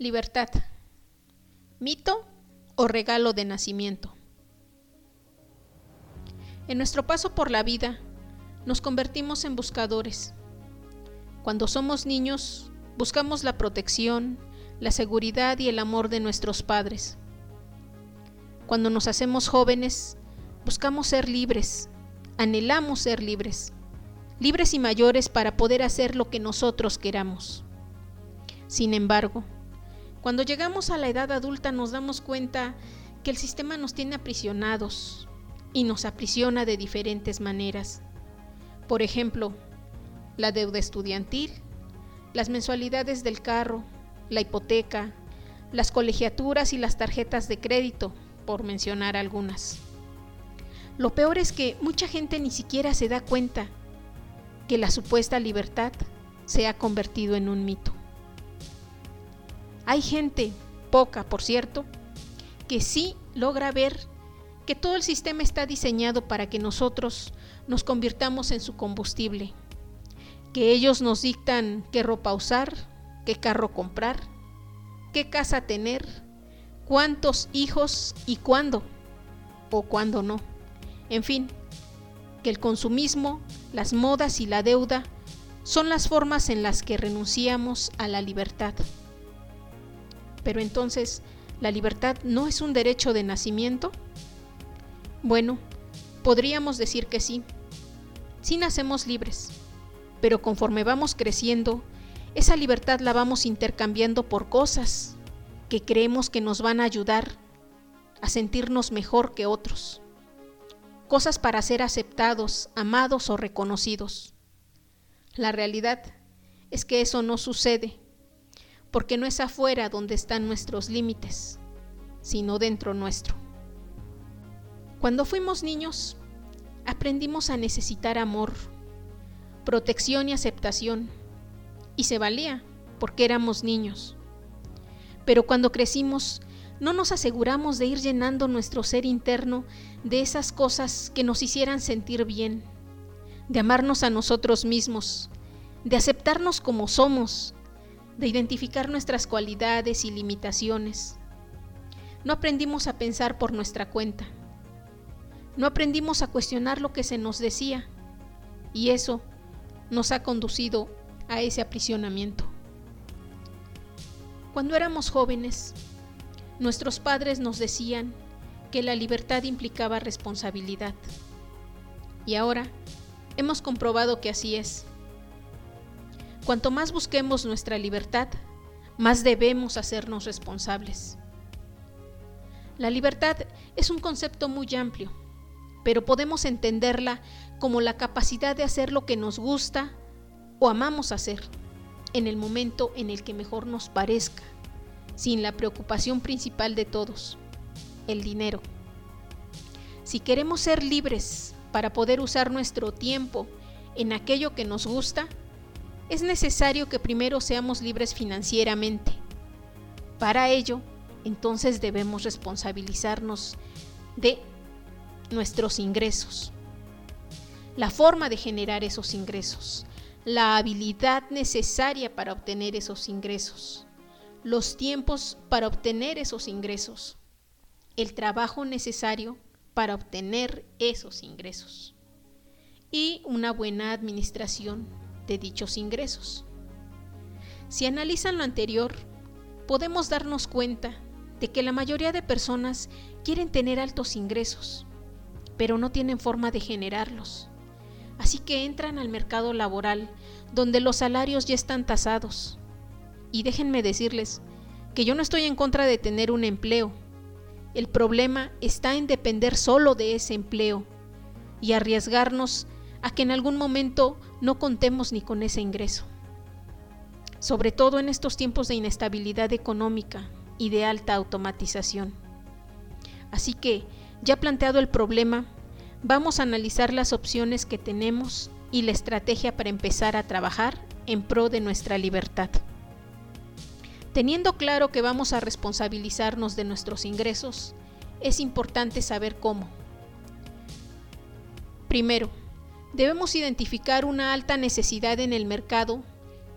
Libertad. ¿Mito o regalo de nacimiento? En nuestro paso por la vida, nos convertimos en buscadores. Cuando somos niños, buscamos la protección, la seguridad y el amor de nuestros padres. Cuando nos hacemos jóvenes, buscamos ser libres, anhelamos ser libres, libres y mayores para poder hacer lo que nosotros queramos. Sin embargo, cuando llegamos a la edad adulta nos damos cuenta que el sistema nos tiene aprisionados y nos aprisiona de diferentes maneras. Por ejemplo, la deuda estudiantil, las mensualidades del carro, la hipoteca, las colegiaturas y las tarjetas de crédito, por mencionar algunas. Lo peor es que mucha gente ni siquiera se da cuenta que la supuesta libertad se ha convertido en un mito. Hay gente, poca por cierto, que sí logra ver que todo el sistema está diseñado para que nosotros nos convirtamos en su combustible, que ellos nos dictan qué ropa usar, qué carro comprar, qué casa tener, cuántos hijos y cuándo, o cuándo no. En fin, que el consumismo, las modas y la deuda son las formas en las que renunciamos a la libertad. Pero entonces, ¿la libertad no es un derecho de nacimiento? Bueno, podríamos decir que sí. Sí nacemos libres, pero conforme vamos creciendo, esa libertad la vamos intercambiando por cosas que creemos que nos van a ayudar a sentirnos mejor que otros. Cosas para ser aceptados, amados o reconocidos. La realidad es que eso no sucede porque no es afuera donde están nuestros límites, sino dentro nuestro. Cuando fuimos niños, aprendimos a necesitar amor, protección y aceptación, y se valía porque éramos niños. Pero cuando crecimos, no nos aseguramos de ir llenando nuestro ser interno de esas cosas que nos hicieran sentir bien, de amarnos a nosotros mismos, de aceptarnos como somos de identificar nuestras cualidades y limitaciones. No aprendimos a pensar por nuestra cuenta. No aprendimos a cuestionar lo que se nos decía. Y eso nos ha conducido a ese aprisionamiento. Cuando éramos jóvenes, nuestros padres nos decían que la libertad implicaba responsabilidad. Y ahora hemos comprobado que así es. Cuanto más busquemos nuestra libertad, más debemos hacernos responsables. La libertad es un concepto muy amplio, pero podemos entenderla como la capacidad de hacer lo que nos gusta o amamos hacer, en el momento en el que mejor nos parezca, sin la preocupación principal de todos, el dinero. Si queremos ser libres para poder usar nuestro tiempo en aquello que nos gusta, es necesario que primero seamos libres financieramente. Para ello, entonces debemos responsabilizarnos de nuestros ingresos, la forma de generar esos ingresos, la habilidad necesaria para obtener esos ingresos, los tiempos para obtener esos ingresos, el trabajo necesario para obtener esos ingresos y una buena administración de dichos ingresos. Si analizan lo anterior, podemos darnos cuenta de que la mayoría de personas quieren tener altos ingresos, pero no tienen forma de generarlos. Así que entran al mercado laboral, donde los salarios ya están tasados. Y déjenme decirles que yo no estoy en contra de tener un empleo. El problema está en depender solo de ese empleo y arriesgarnos a que en algún momento no contemos ni con ese ingreso. Sobre todo en estos tiempos de inestabilidad económica y de alta automatización. Así que, ya planteado el problema, vamos a analizar las opciones que tenemos y la estrategia para empezar a trabajar en pro de nuestra libertad. Teniendo claro que vamos a responsabilizarnos de nuestros ingresos, es importante saber cómo. Primero, debemos identificar una alta necesidad en el mercado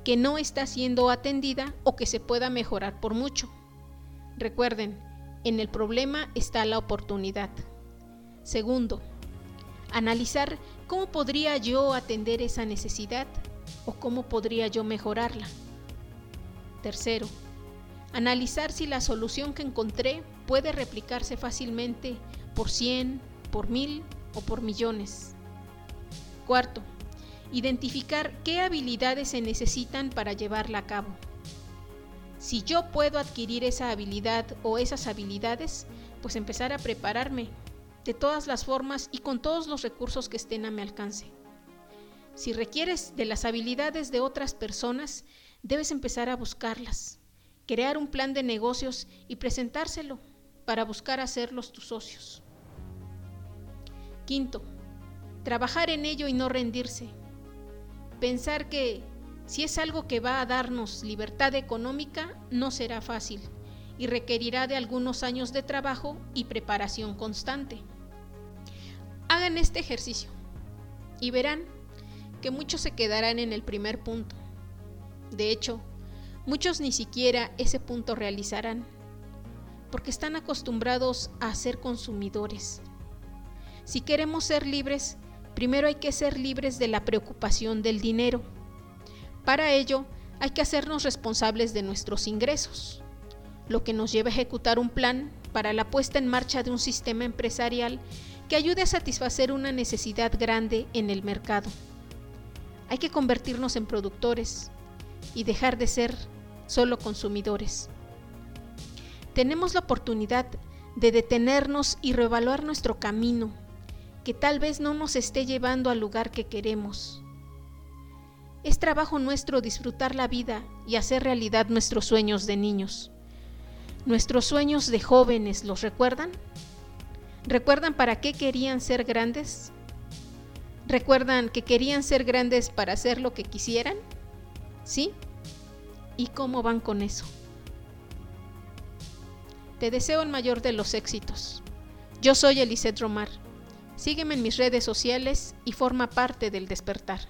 que no está siendo atendida o que se pueda mejorar por mucho. Recuerden, en el problema está la oportunidad. Segundo, analizar cómo podría yo atender esa necesidad o cómo podría yo mejorarla. Tercero, analizar si la solución que encontré puede replicarse fácilmente por 100, por 1000 o por millones. Cuarto, identificar qué habilidades se necesitan para llevarla a cabo. Si yo puedo adquirir esa habilidad o esas habilidades, pues empezar a prepararme de todas las formas y con todos los recursos que estén a mi alcance. Si requieres de las habilidades de otras personas, debes empezar a buscarlas, crear un plan de negocios y presentárselo para buscar hacerlos tus socios. Quinto, trabajar en ello y no rendirse. Pensar que si es algo que va a darnos libertad económica, no será fácil y requerirá de algunos años de trabajo y preparación constante. Hagan este ejercicio y verán que muchos se quedarán en el primer punto. De hecho, muchos ni siquiera ese punto realizarán, porque están acostumbrados a ser consumidores. Si queremos ser libres, primero hay que ser libres de la preocupación del dinero para ello, hay que hacernos responsables de nuestros ingresos, lo que nos lleva a ejecutar un plan para la puesta en marcha de un sistema empresarial que ayude a satisfacer una necesidad grande en el mercado. Hay que convertirnos en productores y dejar de ser solo consumidores. Tenemos la oportunidad de detenernos y reevaluar nuestro camino, que tal vez no nos esté llevando al lugar que queremos es trabajo nuestro disfrutar la vida y hacer realidad nuestros sueños de niños. Nuestros sueños de jóvenes, ¿los recuerdan? ¿Recuerdan para qué querían ser grandes? ¿Recuerdan que querían ser grandes para hacer lo que quisieran? ¿Sí? ¿Y cómo van con eso? Te deseo el mayor de los éxitos. Yo soy Eliseth Romar. Sígueme en mis redes sociales y forma parte del despertar.